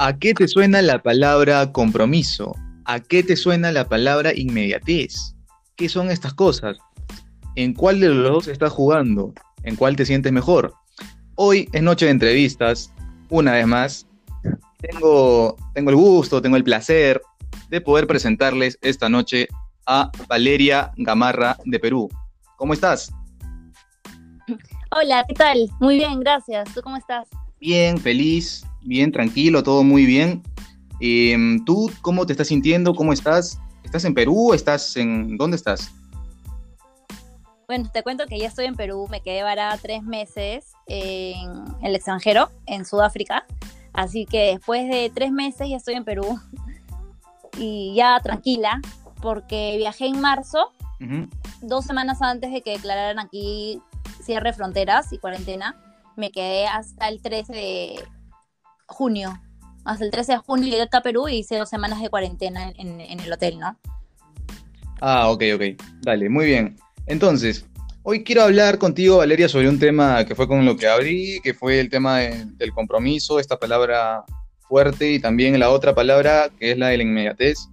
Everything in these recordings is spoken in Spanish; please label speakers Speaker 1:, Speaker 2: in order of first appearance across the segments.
Speaker 1: ¿A qué te suena la palabra compromiso? ¿A qué te suena la palabra inmediatez? ¿Qué son estas cosas? ¿En cuál de los dos estás jugando? ¿En cuál te sientes mejor? Hoy es noche de entrevistas, una vez más. Tengo, tengo el gusto, tengo el placer de poder presentarles esta noche a Valeria Gamarra de Perú. ¿Cómo estás?
Speaker 2: Hola, ¿qué tal? Muy bien, gracias. ¿Tú cómo estás?
Speaker 1: Bien, feliz, bien, tranquilo, todo muy bien. Em, ¿Tú cómo te estás sintiendo? ¿Cómo estás? ¿Estás en Perú? ¿Estás en... ¿Dónde estás?
Speaker 2: Bueno, te cuento que ya estoy en Perú, me quedé varada tres meses en el extranjero, en Sudáfrica. Así que después de tres meses ya estoy en Perú y ya tranquila, porque viajé en marzo, dos semanas antes de que declararan aquí cierre fronteras y cuarentena. Me quedé hasta el 13 de junio. Hasta el 13 de junio llegué a Perú y hice dos semanas de cuarentena en, el hotel, ¿no?
Speaker 1: Ah, ok, ok. Dale, muy bien. Entonces, hoy quiero hablar contigo, Valeria, sobre un tema que fue con lo que abrí, que fue el tema del compromiso, esta palabra fuerte y también la otra palabra que es la de la inmediatez.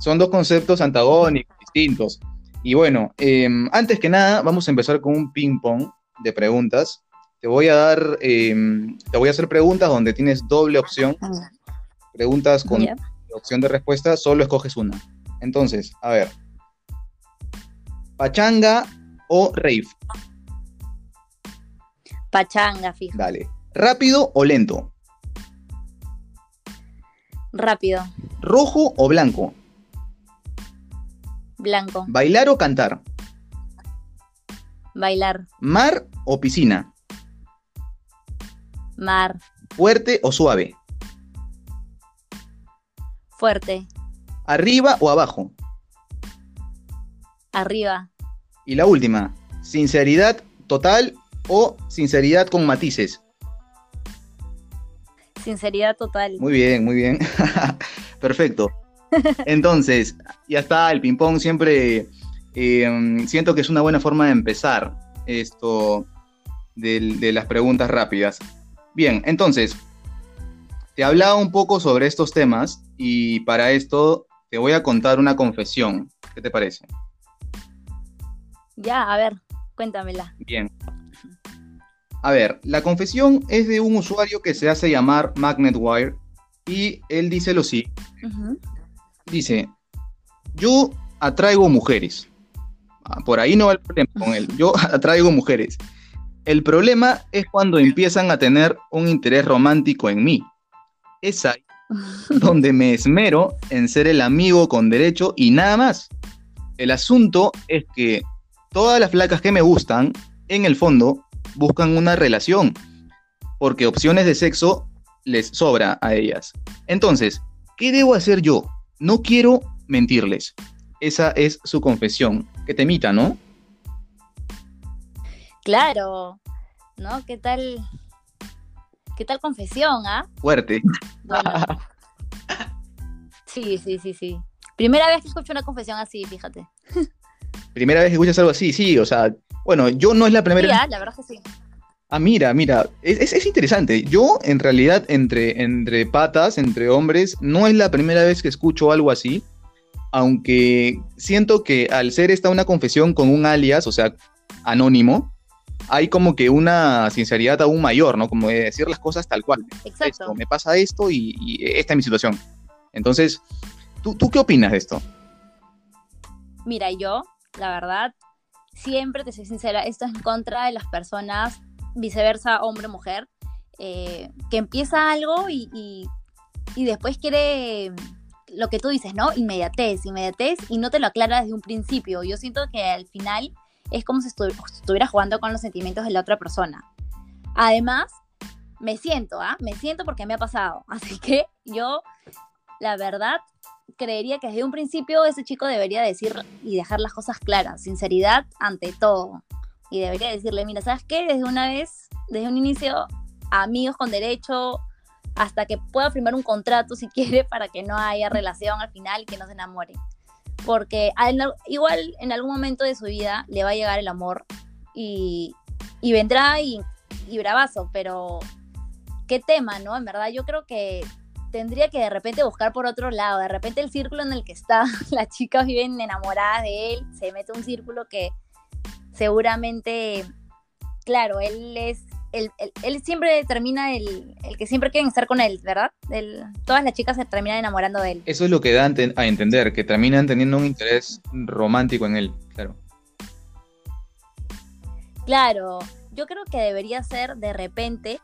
Speaker 1: Son dos conceptos antagónicos, distintos. Y bueno, em, antes que nada, vamos a empezar con un ping-pong de preguntas. Te voy a dar, em, te voy a hacer preguntas donde tienes doble opción. Preguntas con opción de respuesta, solo escoges una. Entonces, a ver. ¿Pachanga o rave?
Speaker 2: Pachanga, fijo.
Speaker 1: Dale. ¿Rápido o lento?
Speaker 2: Rápido.
Speaker 1: ¿Rojo o blanco?
Speaker 2: Blanco.
Speaker 1: ¿Bailar o cantar?
Speaker 2: Bailar.
Speaker 1: ¿Mar o piscina?
Speaker 2: Mar.
Speaker 1: ¿Fuerte o suave?
Speaker 2: Fuerte.
Speaker 1: ¿Arriba o abajo?
Speaker 2: Arriba.
Speaker 1: Y la última, ¿sinceridad total o sinceridad con matices?
Speaker 2: Sinceridad total.
Speaker 1: Muy bien, muy bien. Perfecto. Entonces, ya está, el ping-pong siempre eh, siento que es una buena forma de empezar esto de, las preguntas rápidas. Bien, entonces, te hablaba un poco sobre estos temas y para esto te voy a contar una confesión. ¿Qué te parece?
Speaker 2: Ya, a ver, cuéntamela.
Speaker 1: Bien. A ver, la confesión es de un usuario que se hace llamar MagnetWire y él dice lo siguiente dice, yo atraigo mujeres. Ah, por ahí no va el problema con él. Yo atraigo mujeres. El problema es cuando empiezan a tener un interés romántico en mí. Es ahí donde me esmero en ser el amigo con derecho y nada más. El asunto es que todas las flacas que me gustan, en el fondo, buscan una relación, porque opciones de sexo les sobra a ellas. Entonces, ¿qué debo hacer yo? No quiero mentirles. Esa es su confesión. Que temita, ¿no?
Speaker 2: Claro, ¿no? ¿Qué tal? ¿Qué tal confesión, ah?
Speaker 1: Fuerte.
Speaker 2: Sí, sí, sí, sí. Primera vez que escucho una confesión así, fíjate.
Speaker 1: Primera vez que escuchas algo así, sí, o sea, bueno, yo no es la primera.
Speaker 2: Sí, ah, la verdad que sí.
Speaker 1: Ah, mira, mira, es, interesante. Yo, en realidad, entre, entre patas, entre hombres, no es la primera vez que escucho algo así, aunque siento que al ser esta una confesión con un alias, o sea, anónimo, hay como que una sinceridad aún mayor, ¿no? Como de decir las cosas tal cual.
Speaker 2: Exacto.
Speaker 1: me pasa esto y, esta es mi situación. Entonces, ¿tú, ¿tú qué opinas de esto?
Speaker 2: Mira, yo, la verdad, siempre te soy sincera, esto es en contra de las personas viceversa, hombre-mujer, eh, que empieza algo y, después quiere lo que tú dices, ¿no? Inmediatez, inmediatez, y no te lo aclara desde un principio. Yo siento que al final es como si estuviera jugando con los sentimientos de la otra persona. Además, me siento, ¿ah? Me siento porque me ha pasado. Así que yo, la verdad, creería que desde un principio ese chico debería decir y dejar las cosas claras. Sinceridad ante todo y debería decirle, mira, ¿sabes qué? Desde una vez, desde un inicio, amigos con derecho, hasta que pueda firmar un contrato si quiere para que no haya relación al final y que no se enamore. Porque igual en algún momento de su vida le va a llegar el amor y, vendrá y, y bravazo, pero qué tema, ¿no? En verdad yo creo que tendría que de repente buscar por otro lado. De repente el círculo en el que está, las chicas viven enamoradas de él, se mete un círculo que seguramente, claro, él es, él, siempre termina el, el, que siempre quieren estar con él, ¿verdad? todas las chicas se terminan enamorando de él.
Speaker 1: Eso es lo que da a entender, que terminan teniendo un interés romántico en él, claro.
Speaker 2: Claro, yo creo que debería ser de repente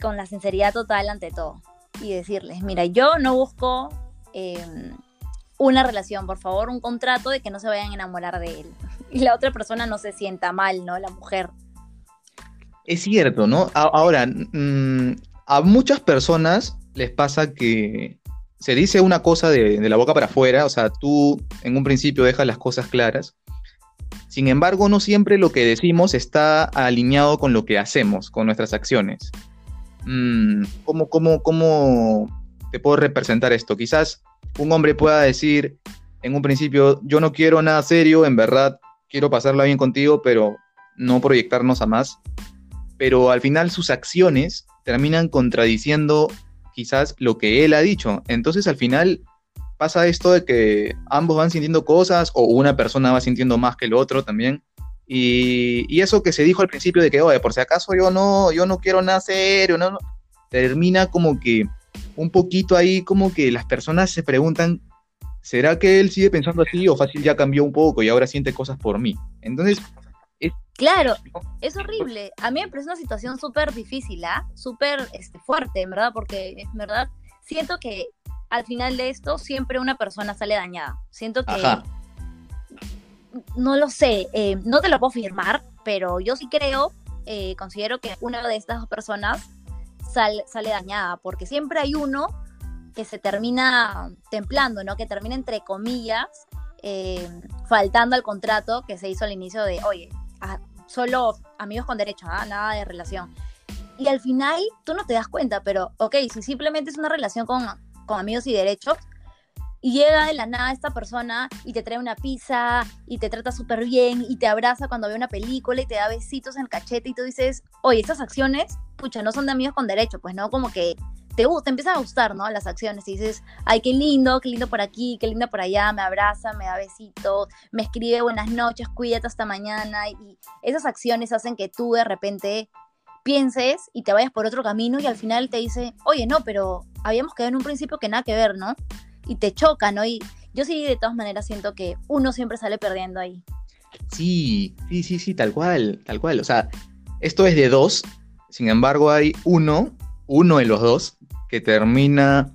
Speaker 2: con la sinceridad total ante todo y decirles, mira, yo no busco em, una relación, por favor, un contrato de que no se vayan a enamorar de él. Y la otra persona no se sienta mal, ¿no? La mujer.
Speaker 1: Es cierto, ¿no? ahora, mm, a muchas personas les pasa que se dice una cosa de, de la boca para afuera, o sea, tú en un principio dejas las cosas claras, sin embargo, no siempre lo que decimos está alineado con lo que hacemos, con nuestras acciones. Mm, ¿cómo, cómo, cómo te puedo representar esto? Quizás un hombre pueda decir en un principio, yo no quiero nada serio, en verdad quiero pasarla bien contigo, pero no proyectarnos a más. Pero al final sus acciones terminan contradiciendo quizás lo que él ha dicho. Entonces al final pasa esto de que ambos van sintiendo cosas o una persona va sintiendo más que el otro también. Y, eso que se dijo al principio de que, oye, por si acaso yo no, yo no quiero nada serio, no, termina como que un poquito ahí como que las personas se preguntan, ¿será que él sigue pensando así o fácil ya cambió un poco y ahora siente cosas por mí? Entonces...
Speaker 2: claro, es horrible. A mí me parece una situación súper difícil, ¿ah? Súper este, fuerte, en verdad, porque en verdad siento que al final de esto siempre una persona sale dañada. Siento que no lo sé, eh, no te lo puedo firmar, pero yo sí creo, eh, considero que una de estas dos personas sale dañada, porque siempre hay uno que se termina templando, ¿no? Que termina entre comillas eh, faltando al contrato que se hizo al inicio de, oye, solo amigos con derecho, ¿ah? nada de relación. Y al final tú no te das cuenta, pero ok, si simplemente es una relación con, con amigos y derechos, y llega de la nada esta persona y te trae una pizza y te trata súper bien y te abraza cuando ve una película y te da besitos en el cachete y tú dices, oye, estas acciones, pucha, no son de amigos con derecho, pues no, como que te, te empiezan a gustar, ¿no? Las acciones y dices, ay, qué lindo, qué lindo por aquí, qué lindo por allá, me abraza, me da besitos, me escribe buenas noches, cuídate hasta mañana y esas acciones hacen que tú de repente pienses y te vayas por otro camino y al final te dice, oye, no, pero habíamos quedado en un principio que nada que ver, ¿no? y te choca, ¿no? Y yo sí, de todas maneras, siento que uno siempre sale perdiendo ahí.
Speaker 1: Sí, sí, sí, sí, tal cual, tal cual. O sea, esto es de dos, sin embargo hay uno, uno de los dos, que termina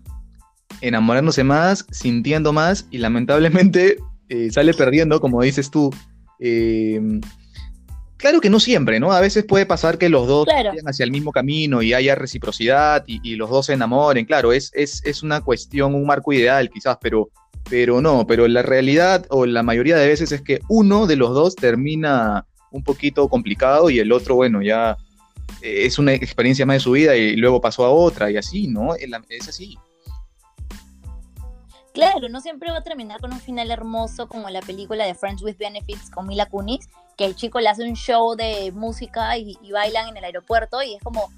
Speaker 1: enamorándose más, sintiendo más y lamentablemente eh, sale perdiendo, como dices tú. Eh, Claro que no siempre, ¿no? A veces puede pasar que los dos vayan hacia el mismo camino y haya reciprocidad y, los dos se enamoren. Claro, es, es, una cuestión, un marco ideal quizás, pero, pero no, pero la realidad o la mayoría de veces es que uno de los dos termina un poquito complicado y el otro, bueno, ya es una experiencia más de su vida y luego pasó a otra y así, ¿no? Es así.
Speaker 2: Claro, no siempre va a terminar con un final hermoso como la película de Friends with Benefits con Mila Kunis, que el chico le hace un show de música y, bailan en el aeropuerto y es como,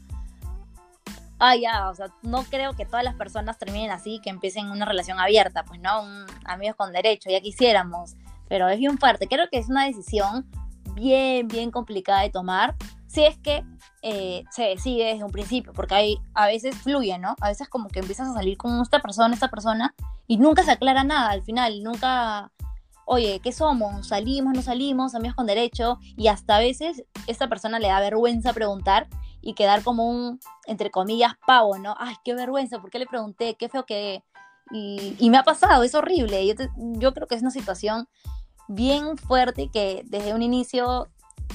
Speaker 2: ah, ya, o sea, no creo que todas las personas terminen así, que empiecen una relación abierta, pues no, amigos con derecho, ya quisiéramos, pero es bien fuerte, creo que es una decisión bien, bien complicada de tomar, si es que eh, se decide desde un principio, porque hay, a veces fluye, ¿no? A veces como que empiezas a salir con esta persona, esta persona, y nunca se aclara nada al final, nunca, oye, ¿qué somos? ¿Salimos, no salimos? Amigos con derecho, y hasta a veces esta persona le da vergüenza preguntar y quedar como un, entre comillas, pavo, ¿no? Ay, qué vergüenza, ¿por qué le pregunté? Qué feo que... Y, me ha pasado, es horrible. Yo, yo creo que es una situación bien fuerte que desde un inicio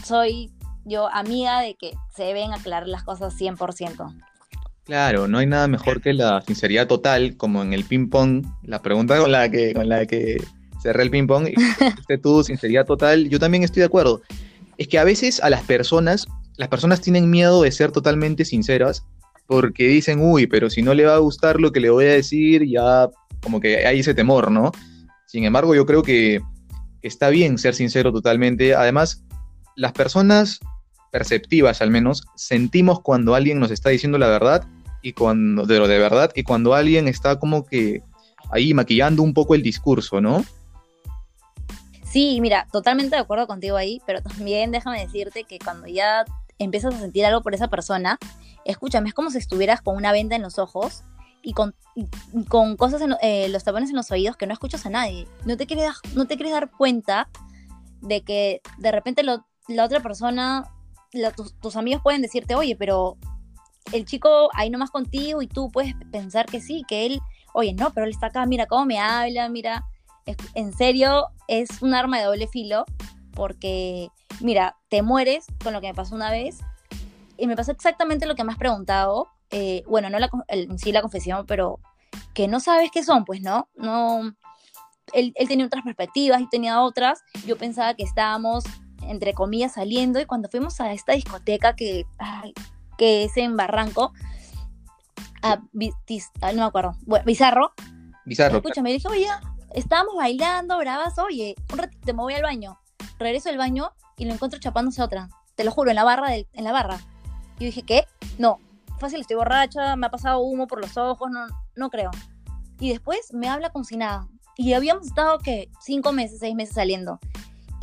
Speaker 2: soy yo amiga de que se deben aclarar las cosas 100%.
Speaker 1: Claro, no hay nada mejor que la sinceridad total, como en el ping-pong, la pregunta con la que, con la que cerré el ping-pong, tú, sinceridad total, yo también estoy de acuerdo. Es que a veces a las personas, las personas tienen miedo de ser totalmente sinceras, porque dicen, uy, pero si no le va a gustar lo que le voy a decir, ya como que hay ese temor, ¿no? Sin embargo, yo creo que está bien ser sincero totalmente. Además, las personas perceptivas al menos, sentimos cuando alguien nos está diciendo la verdad y cuando, de lo de verdad, y cuando alguien está como que ahí maquillando un poco el discurso, ¿no?
Speaker 2: Sí, mira, totalmente de acuerdo contigo ahí, pero también déjame decirte que cuando ya empiezas a sentir algo por esa persona, escúchame, es como si estuvieras con una venda en los ojos y con, con cosas en eh, los tapones en los oídos que no escuchas a nadie. No te quieres, no te quieres dar cuenta de que de repente la otra persona, tus, amigos pueden decirte, oye, pero el chico ahí nomás contigo y tú puedes pensar que sí, que él, oye, no, pero él está acá, mira cómo me habla, mira, en serio es un arma de doble filo porque, mira, te mueres con lo que me pasó una vez y me pasó exactamente lo que me has preguntado, eh, bueno, no la, sí la confesión, pero que no sabes qué son, pues, ¿no? No, él, tenía otras perspectivas y tenía otras. Yo pensaba que estábamos, entre comillas, saliendo y cuando fuimos a esta discoteca que, que es en Barranco, a no me acuerdo, bueno, Bizarro.
Speaker 1: Bizarro.
Speaker 2: Escúchame, dije, oye, estábamos bailando, bravas, oye, un ratito me voy al baño. Regreso al baño y lo encuentro chapándose otra. Te lo juro, en la barra. en la barra. Y dije, ¿qué? No, fácil, estoy borracha, me ha pasado humo por los ojos, no, no creo. Y después me habla con sin nada. Y habíamos estado, que Cinco meses, seis meses saliendo.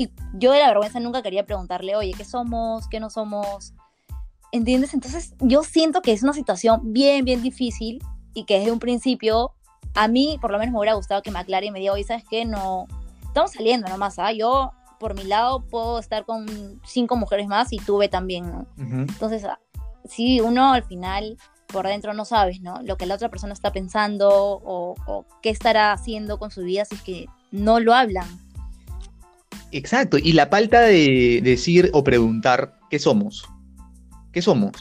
Speaker 2: Y yo de la vergüenza nunca quería preguntarle, oye, ¿qué somos? ¿Qué no somos? ¿Entiendes? Entonces yo siento que es una situación bien, bien difícil y que desde un principio a mí por lo menos me hubiera gustado que me aclare y me diga, oye, ¿sabes qué? No, estamos saliendo nomás, ¿ah? Yo por mi lado puedo estar con cinco mujeres más y tuve también, ¿no? Entonces, ah, sí, uno al final por dentro no sabes, ¿no? Lo que la otra persona está pensando o, qué estará haciendo con su vida si es que no lo hablan.
Speaker 1: Exacto, y la falta de decir o preguntar qué somos. ¿Qué somos?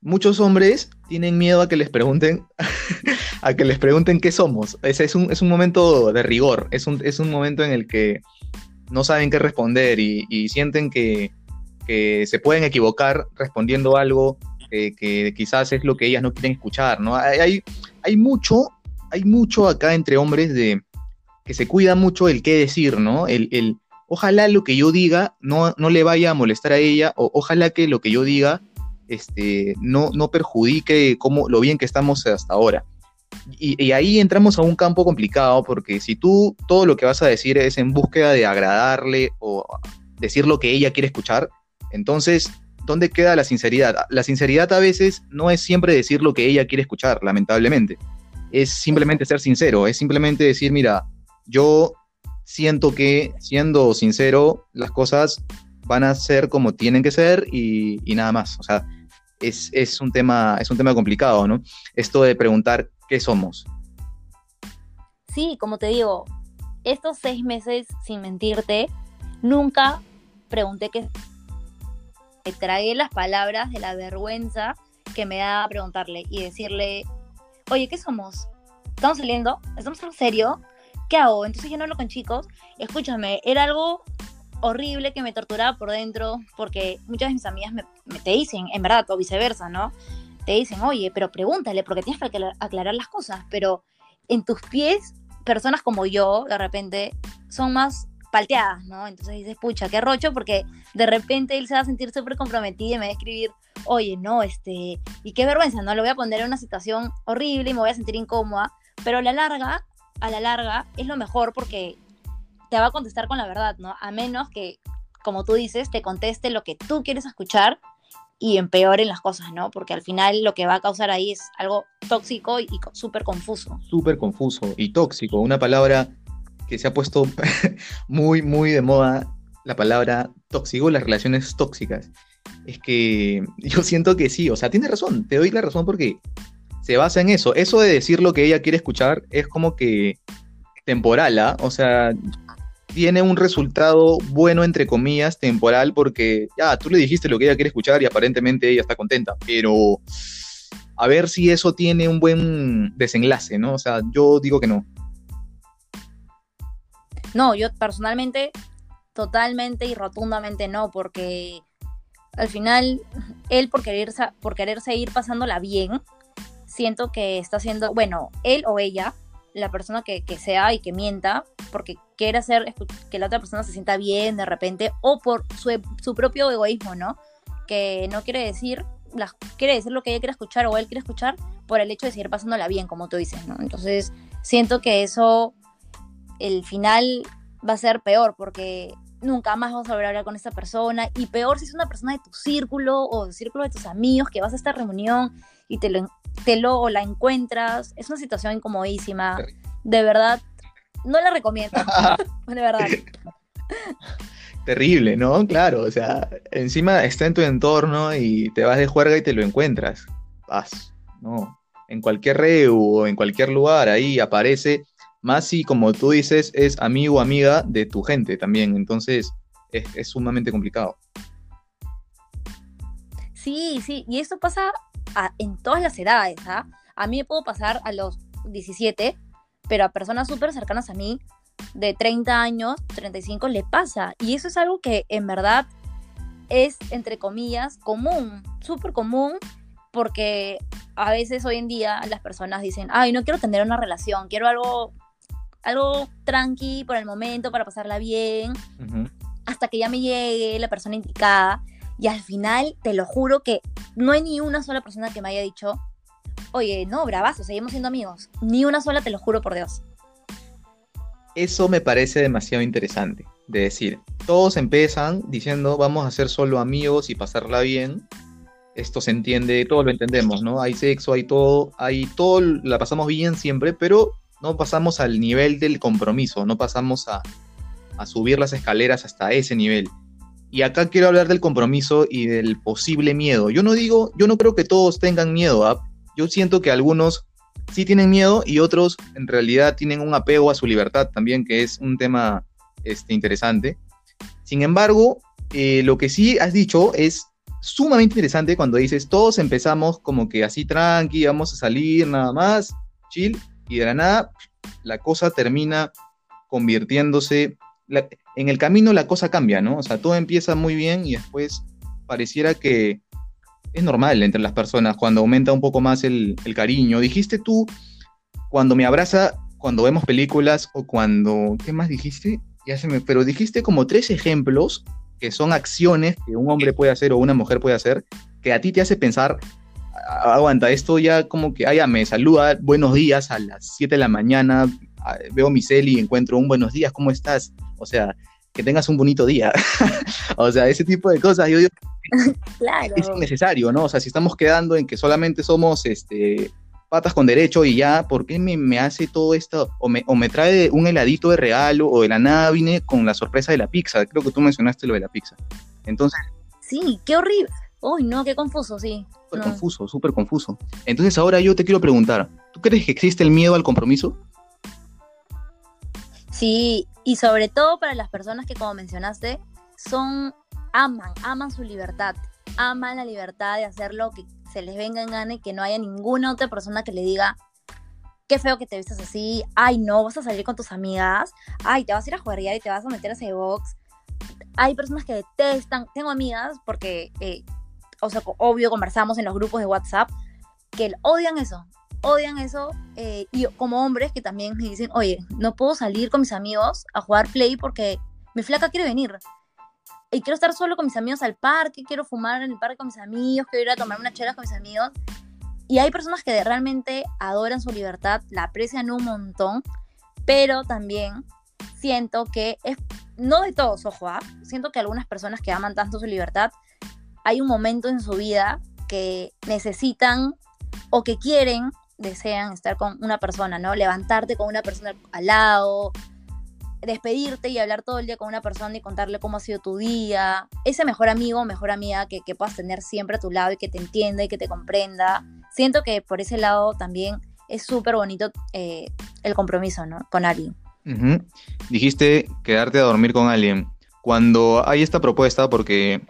Speaker 1: Muchos hombres tienen miedo a que les pregunten, a que les pregunten qué somos. Ese es un, es un momento de rigor, es un, es un momento en el que no saben qué responder y, sienten que, que, se pueden equivocar respondiendo algo que quizás es lo que ellas no quieren escuchar, ¿no? Hay, hay, mucho, hay mucho acá entre hombres de que se cuida mucho el qué decir, ¿no? El ojalá lo que yo diga no, no le vaya a molestar a ella, o ojalá que lo que yo diga este, no, no perjudique como, lo bien que estamos hasta ahora. Y, y, ahí entramos a un campo complicado, porque si tú todo lo que vas a decir es en búsqueda de agradarle o decir lo que ella quiere escuchar, entonces ¿dónde queda la sinceridad? La sinceridad a veces no es siempre decir lo que ella quiere escuchar, lamentablemente. Es simplemente ser sincero, es simplemente decir, mira, yo siento que siendo sincero, las cosas van a ser como tienen que ser y, nada más. O sea, es, un tema, es un tema complicado, ¿no? Esto de preguntar qué somos.
Speaker 2: Sí, como te digo, estos seis meses, sin mentirte, nunca pregunté qué tragué las palabras de la vergüenza que me da preguntarle y decirle, oye, ¿qué somos? ¿Estamos saliendo? ¿Estamos en serio? ¿Qué hago? Entonces yo no hablo con chicos. Escúchame, era algo horrible que me torturaba por dentro, porque muchas de mis amigas me, te dicen, en verdad, o viceversa, ¿no? Te dicen, oye, pero pregúntale, porque tienes que aclarar las cosas, pero en tus pies, personas como yo, de repente, son más palteadas, ¿no? Entonces dices, pucha, qué rocho, porque de repente él se va a sentir súper comprometido y me va a escribir, oye, no, este, y qué vergüenza, ¿no? Lo voy a poner en una situación horrible y me voy a sentir incómoda, pero a la larga, a la larga, es lo mejor porque te va a contestar con la verdad, ¿no? A menos que, como tú dices, te conteste lo que tú quieres escuchar y empeoren las cosas, ¿no? Porque al final lo que va a causar ahí es algo tóxico y súper confuso.
Speaker 1: Súper confuso y tóxico, una palabra que se ha puesto muy, muy de moda la palabra tóxico, las relaciones tóxicas. Es que yo siento que sí, o sea, tiene razón, te doy la razón porque se basa en eso. Eso de decir lo que ella quiere escuchar es como que temporal, ¿ah? O sea, tiene un resultado bueno, entre comillas, temporal, porque ya, tú le dijiste lo que ella quiere escuchar y aparentemente ella está contenta, pero a ver si eso tiene un buen desenlace, ¿no? O sea, yo digo que no.
Speaker 2: No, yo personalmente totalmente y rotundamente no, porque al final él por querer, por querer seguir pasándola bien, siento que está haciendo, bueno, él o ella, la persona que, sea y que mienta, porque quiere hacer que la otra persona se sienta bien de repente, o por su, su propio egoísmo, ¿no? Que no quiere decir quiere decir lo que ella quiere escuchar o él quiere escuchar por el hecho de seguir pasándola bien, como tú dices, ¿no? Entonces, siento que eso, el final va a ser peor porque nunca más vas a volver a hablar con esa persona y peor si es una persona de tu círculo o del círculo de tus amigos que vas a esta reunión y te lo, te lo la encuentras, es una situación incomodísima. De verdad, no la recomiendo. de verdad.
Speaker 1: Terrible, ¿no? Claro, o sea, encima está en tu entorno y te vas de juerga y te lo encuentras. Vas, ¿no? En cualquier reu o en cualquier lugar, ahí aparece. Más si, como tú dices, es amigo o amiga de tu gente también. Entonces, es, sumamente complicado.
Speaker 2: Sí, sí, y esto pasa en todas las edades, ¿ah? A mí me puedo pasar a los 17, pero a personas súper cercanas a mí de 30 años, 35, le pasa. Y eso es algo que en verdad es, entre comillas, común, súper común, porque a veces hoy en día las personas dicen, ay, no quiero tener una relación, quiero algo, algo tranqui por el momento, para pasarla bien, hasta que ya me llegue la persona indicada. Y al final, te lo juro que no hay ni una sola persona que me haya dicho, oye, no, bravazo, seguimos siendo amigos. Ni una sola, te lo juro por Dios
Speaker 1: eso me parece demasiado interesante. De decir, todos empiezan diciendo vamos a ser solo amigos y pasarla bien. Esto se entiende, todos lo entendemos, ¿no? Hay sexo, hay todo, hay todo, la pasamos bien siempre, pero no pasamos al nivel del compromiso, no pasamos a, subir las escaleras hasta ese nivel. Y acá quiero hablar del compromiso y del posible miedo. Yo no digo, yo no creo que todos tengan miedo. ¿ah? Yo siento que algunos sí tienen miedo y otros en realidad tienen un apego a su libertad también, que es un tema este, interesante. Sin embargo, eh, lo que sí has dicho es sumamente interesante cuando dices, todos empezamos como que así tranqui, vamos a salir nada más, chill, y de la nada la cosa termina convirtiéndose, en el camino la cosa cambia, ¿no? O sea, todo empieza muy bien y después pareciera que es normal entre las personas cuando aumenta un poco más el, cariño. Dijiste tú, cuando me abraza, cuando vemos películas o cuando, ¿qué más dijiste? Ya se me, pero dijiste como tres ejemplos que son acciones que un hombre puede hacer o una mujer puede hacer, que a ti te hace pensar, aguanta, esto ya como que, ah, me saluda, buenos días a las 7 de la mañana, veo mi cel y encuentro un buenos días, ¿cómo estás? O sea, que tengas un bonito día. o sea, ese tipo de cosas, yo digo, claro. es innecesario, ¿no? O sea, si estamos quedando en que solamente somos este, patas con derecho y ya, ¿por qué me, hace todo esto? O me, o me, trae un heladito de regalo o de la nada vine con la sorpresa de la pizza. Creo que tú mencionaste lo de la pizza. Entonces...
Speaker 2: Sí, qué horrible. Uy, no, qué confuso, sí.
Speaker 1: Súper confuso, súper confuso. Entonces ahora yo te quiero preguntar, ¿tú crees que existe el miedo al compromiso?
Speaker 2: Sí, y sobre todo para las personas que, como mencionaste, son, aman, aman su libertad, aman la libertad de hacer lo que se les venga en gana y que no haya ninguna otra persona que le diga, qué feo que te vistas así, ay no, vas a salir con tus amigas, ay, te vas a ir a jugar y te vas a meter a ese box. Hay personas que detestan, tengo amigas porque, eh, o sea, obvio, conversamos en los grupos de WhatsApp, que odian eso, odian eso eh, y como hombres que también me dicen, oye, no puedo salir con mis amigos a jugar play porque mi flaca quiere venir. Y quiero estar solo con mis amigos al parque, quiero fumar en el parque con mis amigos, quiero ir a tomar una chela con mis amigos. Y hay personas que realmente adoran su libertad, la aprecian un montón, pero también siento que es, no de todos, ojo, ¿ah? siento que algunas personas que aman tanto su libertad, hay un momento en su vida que necesitan o que quieren desean estar con una persona, ¿no? Levantarte con una persona al lado, despedirte y hablar todo el día con una persona y contarle cómo ha sido tu día. Ese mejor amigo, mejor amiga que, que puedas tener siempre a tu lado y que te entienda y que te comprenda. Siento que por ese lado también es súper bonito eh, el compromiso, ¿no? Con alguien.
Speaker 1: Dijiste quedarte a dormir con alguien. Cuando hay esta propuesta, porque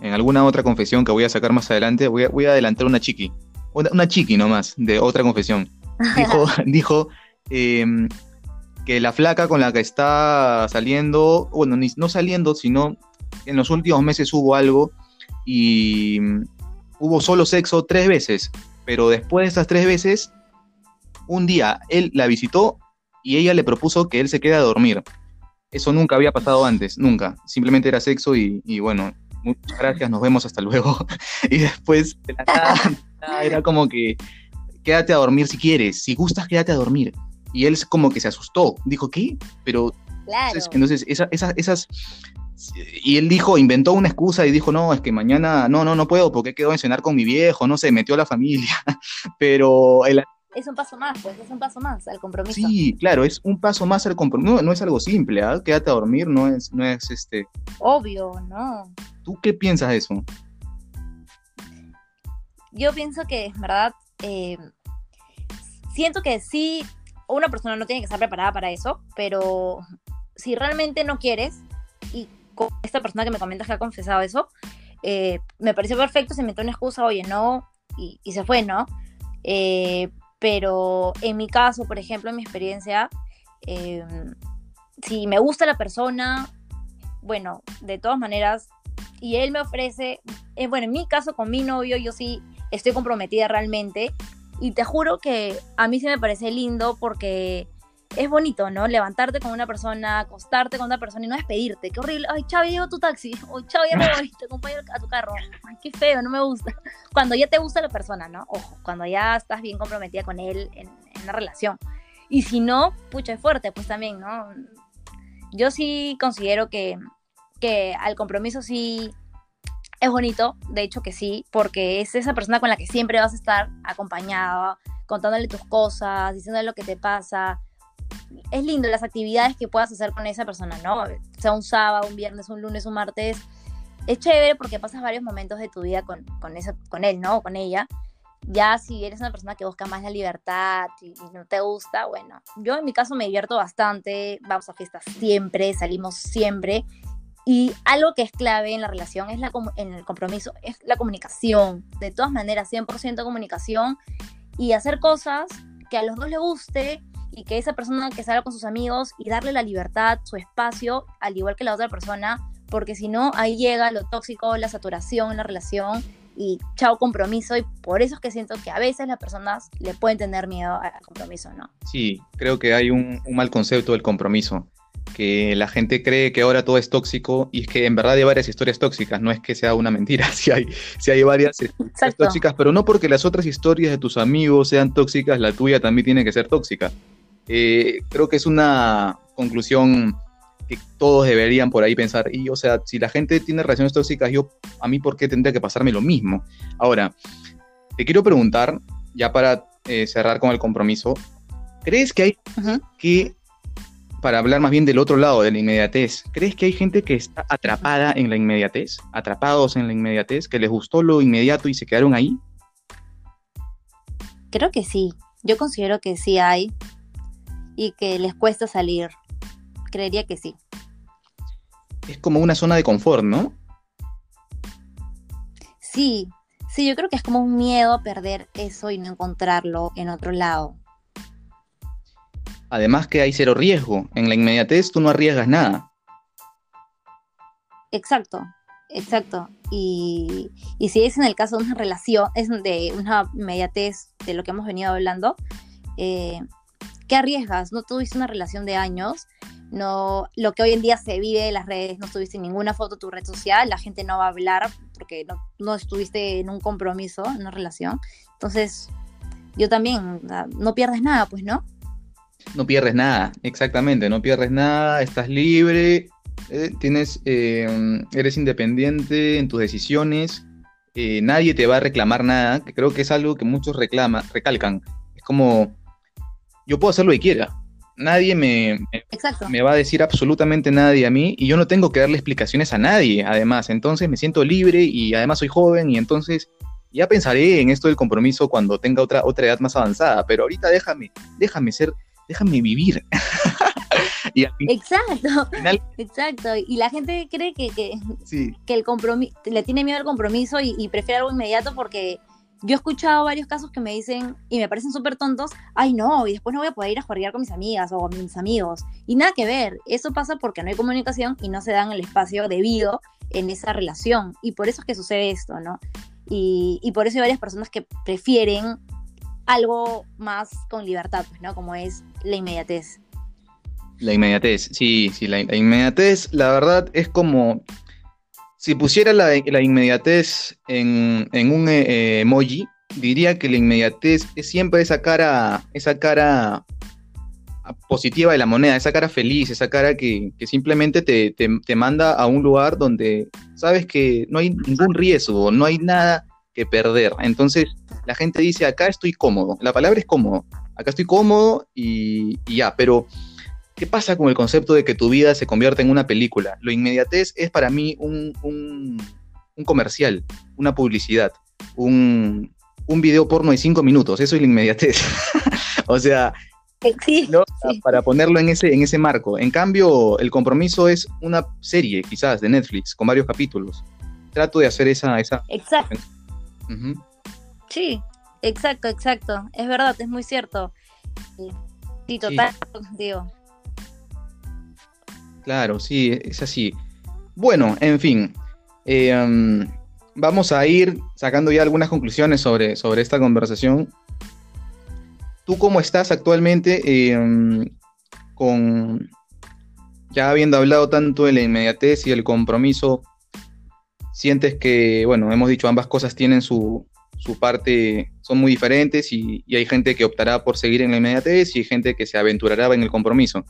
Speaker 1: en alguna otra confesión que voy a sacar más adelante, voy a, voy a adelantar una chiqui una, chiqui nomás, de otra confesión. Dijo, dijo em, que la flaca con la que está saliendo, bueno, no saliendo, sino en los últimos meses hubo algo y mm, hubo solo sexo tres veces, pero después de esas tres veces, un día él la visitó y ella le propuso que él se quede a dormir. Eso nunca había pasado antes, nunca. Simplemente era sexo y, y bueno, muchas gracias, nos vemos hasta luego. y después de la nada, era como que quédate a dormir si quieres, si gustas, quédate a dormir. Y él como que se asustó, dijo, ¿qué? Pero
Speaker 2: claro.
Speaker 1: entonces, esas, y él dijo, inventó una excusa y dijo, no, es que mañana, no, no, no puedo porque quedo en cenar con mi viejo, no sé, metió a la familia, pero el,
Speaker 2: es un paso más, pues es un paso más al compromiso.
Speaker 1: Sí, claro, es un paso más al compromiso. No, es algo simple, ¿ah? Quédate a dormir, no es, no es este.
Speaker 2: Obvio, no.
Speaker 1: ¿Tú qué piensas de eso?
Speaker 2: Yo pienso que, en verdad, eh, siento que sí, una persona no tiene que estar preparada para eso, pero si realmente no quieres, y con esta persona que me comentas que ha confesado eso, eh, me pareció perfecto, se metió una excusa, oye, no, y, se fue, ¿no? Eh, pero en mi caso, por ejemplo, en mi experiencia, si me gusta la persona, bueno, de todas maneras, y él me ofrece, eh, bueno, en mi caso con mi novio, yo sí estoy comprometida realmente, y te juro que a mí sí me parece lindo porque es bonito, ¿no? Levantarte con una persona, acostarte con una persona y no despedirte. Qué horrible. Ay, chao, llegó tu taxi. O chao, ya me voy, te acompaño a tu carro. Ay, qué feo, no me gusta. Cuando ya te gusta la persona, ¿no? Ojo, cuando ya estás bien comprometida con él en, en una relación. Y si no, pucha, es fuerte, pues también, ¿no? Yo sí considero que, que al compromiso sí es bonito, de hecho que sí, porque es esa persona con la que siempre vas a estar acompañada, contándole tus cosas, diciéndole lo que te pasa, es lindo las actividades que puedas hacer con esa persona, ¿no? Sea un sábado, un viernes, un lunes, un martes. Es chévere porque pasas varios momentos de tu vida con, con, con él, ¿no? O con ella. Ya si eres una persona que busca más la libertad y, no te gusta, bueno, yo en mi caso me divierto bastante, vamos a fiestas siempre, salimos siempre. Y algo que es clave en la relación, es la, en el compromiso, es la comunicación. De todas maneras, 100% comunicación y hacer cosas que a los dos les guste y que esa persona que salga con sus amigos y darle la libertad, su espacio, al igual que la otra persona, porque si no, ahí llega lo tóxico, la saturación en la relación y chao compromiso y por eso es que siento que a veces las personas le pueden tener miedo al compromiso, ¿no?
Speaker 1: Sí, creo que hay un, mal concepto del compromiso, que la gente cree que ahora todo es tóxico y es que en verdad hay varias historias tóxicas, no es que sea una mentira, si hay, si hay varias historias tóxicas, pero no porque las otras historias de tus amigos sean tóxicas, la tuya también tiene que ser tóxica. Eh, creo que es una conclusión que todos deberían por ahí pensar. Y, o sea, si la gente tiene relaciones tóxicas, yo, a mí, ¿por qué tendría que pasarme lo mismo? Ahora, te quiero preguntar, ya para eh, cerrar con el compromiso, ¿crees que hay que, para hablar más bien del otro lado, de la inmediatez, ¿crees que hay gente que está atrapada en la inmediatez, atrapados en la inmediatez, que les gustó lo inmediato y se quedaron ahí?
Speaker 2: Creo que sí. Yo considero que sí hay y que les cuesta salir. Creería que sí.
Speaker 1: Es como una zona de confort, ¿no?
Speaker 2: Sí, sí, yo creo que es como un miedo a perder eso y no encontrarlo en otro lado.
Speaker 1: Además que hay cero riesgo. En la inmediatez tú no arriesgas nada.
Speaker 2: Exacto, exacto. Y, y si es en el caso de una relación, es de una inmediatez de lo que hemos venido hablando, eh, ¿qué arriesgas? No tuviste una relación de años, no, lo que hoy en día se vive en las redes, no tuviste ninguna foto en tu red social, la gente no va a hablar porque no, estuviste en un compromiso, en una relación. Entonces, yo también, no pierdes nada, pues, ¿no?
Speaker 1: No pierdes nada, exactamente, no pierdes nada, estás libre, eh, tienes, eh, eres independiente en tus decisiones, eh, nadie te va a reclamar nada, que creo que es algo que muchos reclama, recalcan. Es como, yo puedo hacer lo que quiera. Nadie me, me, va a decir absolutamente nadie a mí y yo no tengo que darle explicaciones a nadie, además. Entonces me siento libre y además soy joven y entonces ya pensaré en esto del compromiso cuando tenga otra, otra edad más avanzada, pero ahorita déjame, déjame ser, déjame vivir.
Speaker 2: exacto, exacto. Y la gente cree que, que, el compromiso, le tiene miedo al compromiso y, y prefiere algo inmediato porque yo he escuchado varios casos que me dicen, y me parecen súper tontos, ay no, y después no voy a poder ir a jugar con mis amigas o con mis amigos. Y nada que ver, eso pasa porque no hay comunicación y no se dan el espacio debido en esa relación. Y por eso es que sucede esto, ¿no? Y, y por eso hay varias personas que prefieren algo más con libertad, pues, ¿no? Como es la inmediatez.
Speaker 1: La inmediatez, sí, sí, la, inmediatez, la verdad es como si pusiera la, inmediatez en, un eh, emoji, diría que la inmediatez es siempre esa cara, esa cara positiva de la moneda, esa cara feliz, esa cara que, simplemente te, te, manda a un lugar donde sabes que no hay ningún riesgo, no hay nada que perder. Entonces la gente dice, acá estoy cómodo. La palabra es cómodo. Acá estoy cómodo y, ya, pero ¿qué pasa con el concepto de que tu vida se convierta en una película? Lo inmediatez es para mí un, un, comercial, una publicidad, un, un video porno de cinco minutos. Eso es la inmediatez. o sea, para ponerlo en ese, en ese marco. En cambio, el compromiso es una serie, quizás, de Netflix, con varios capítulos. Trato de hacer esa... esa...
Speaker 2: Exacto. Sí, exacto, exacto. Es verdad, es muy cierto. Sí, total, digo.
Speaker 1: Claro, sí, es así. Bueno, en fin. Eh, um, vamos a ir sacando ya algunas conclusiones sobre, sobre esta conversación. ¿Tú cómo estás actualmente eh, con, ya habiendo hablado tanto de la inmediatez y el compromiso, sientes que, bueno, hemos dicho, ambas cosas tienen su, parte, son muy diferentes y, hay gente que optará por seguir en la inmediatez y hay gente que se aventurará en el compromiso.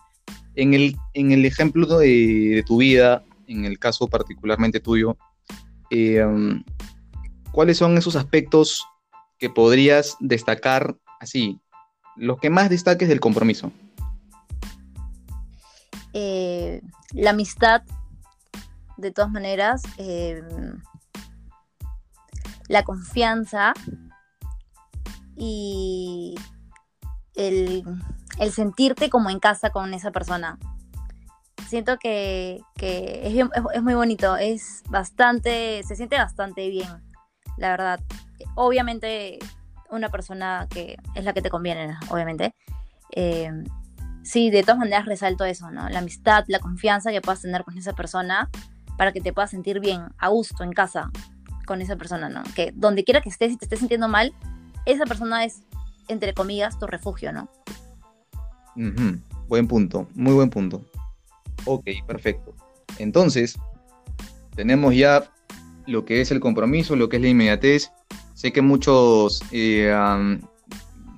Speaker 1: En el, en el ejemplo de, tu vida, en el caso particularmente tuyo, eh, ¿cuáles son esos aspectos que podrías destacar así, lo que más destaques del compromiso?
Speaker 2: Eh, la amistad, de todas maneras, eh, la confianza y el, sentirte como en casa con esa persona. Siento que, es, muy bonito, es bastante, se siente bastante bien, la verdad. Obviamente una persona que es la que te conviene, obviamente. Eh, sí, de todas maneras resalto eso, ¿no? La amistad, la confianza que puedas tener con esa persona para que te puedas sentir bien, a gusto, en casa, con esa persona, ¿no? Que donde quiera que estés y te estés sintiendo mal, esa persona es, entre comillas, tu refugio, ¿no?
Speaker 1: Buen punto, muy buen punto. Ok, perfecto. Entonces, tenemos ya lo que es el compromiso, lo que es la inmediatez Sé que muchos eh,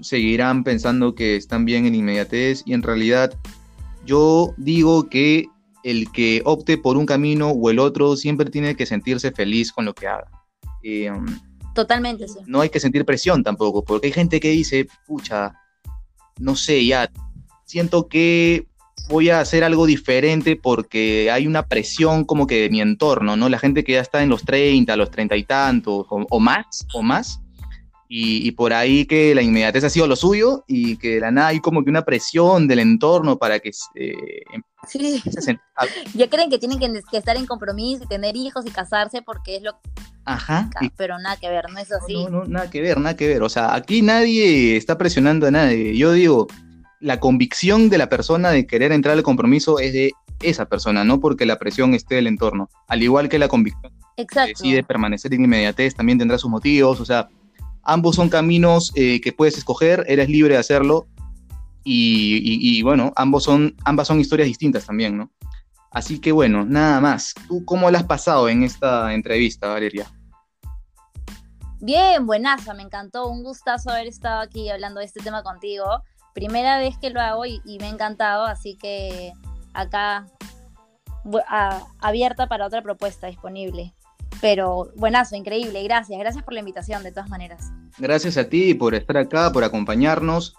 Speaker 1: seguirán pensando que están bien en inmediatez y en realidad yo digo que el que opte por un camino o el otro siempre tiene que sentirse feliz con lo que haga.
Speaker 2: Eh, Totalmente, sí.
Speaker 1: No hay que sentir presión tampoco, porque hay gente que dice, pucha, no sé, ya, siento que voy a hacer algo diferente porque hay una presión como que de mi entorno, ¿no? La gente que ya está en los 30, los 30 y tantos, o, más, o más, y, por ahí que la inmediatez ha sido lo suyo y que de la nada hay como que una presión del entorno para que... Eh,
Speaker 2: sí. ya creen que tienen que, estar en compromiso y tener hijos y casarse porque es lo
Speaker 1: Ajá.
Speaker 2: Pero nada que ver, no es así.
Speaker 1: No, no, nada que ver, nada que ver. O sea, aquí nadie está presionando a nadie. Yo digo, la convicción de la persona de querer entrar al compromiso es de esa persona, no porque la presión esté del entorno. Al igual que la convicción
Speaker 2: Exacto.
Speaker 1: decide permanecer en inmediatez, también tendrá sus motivos. O sea, ambos son caminos eh, que puedes escoger, eres libre de hacerlo. Y, bueno, ambos son, ambas son historias distintas también, ¿no? Así que bueno, nada más. ¿Tú cómo la has pasado en esta entrevista, Valeria?
Speaker 2: Bien, buenaza, me encantó. Un gustazo haber estado aquí hablando de este tema contigo primera vez que lo hago y, me ha encantado, así que acá abierta para otra propuesta disponible. Pero buenazo, increíble, gracias, gracias por la invitación de todas maneras.
Speaker 1: Gracias a ti por estar acá, por acompañarnos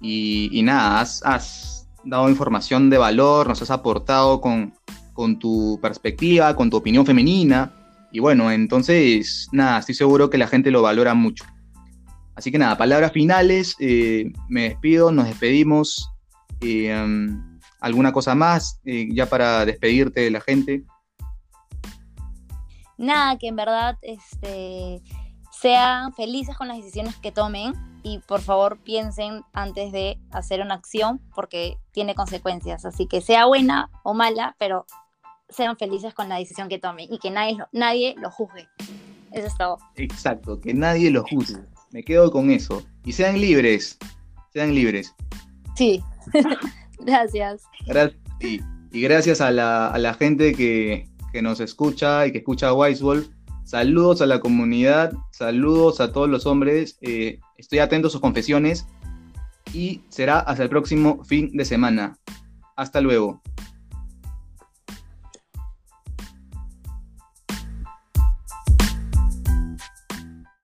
Speaker 1: y, nada, has, dado información de valor, nos has aportado con, con tu perspectiva, con tu opinión femenina y bueno, entonces nada, estoy seguro que la gente lo valora mucho. Así que nada, palabras finales, eh, me despido, nos despedimos. Eh, um, ¿Alguna cosa más eh, ya para despedirte de la gente?
Speaker 2: Nada, que en verdad este, sean felices con las decisiones que tomen y por favor piensen antes de hacer una acción porque tiene consecuencias. Así que sea buena o mala, pero sean felices con la decisión que tomen y que nadie, nadie lo juzgue. Eso es todo.
Speaker 1: Exacto, que nadie lo juzgue. Me quedo con eso. Y sean libres. Sean libres.
Speaker 2: Sí. gracias.
Speaker 1: y, gracias a la, gente que, que nos escucha y que escucha a Wisewolf. Saludos a la comunidad, saludos a todos los hombres. Eh, estoy atento a sus confesiones y será hasta el próximo fin de semana. Hasta luego.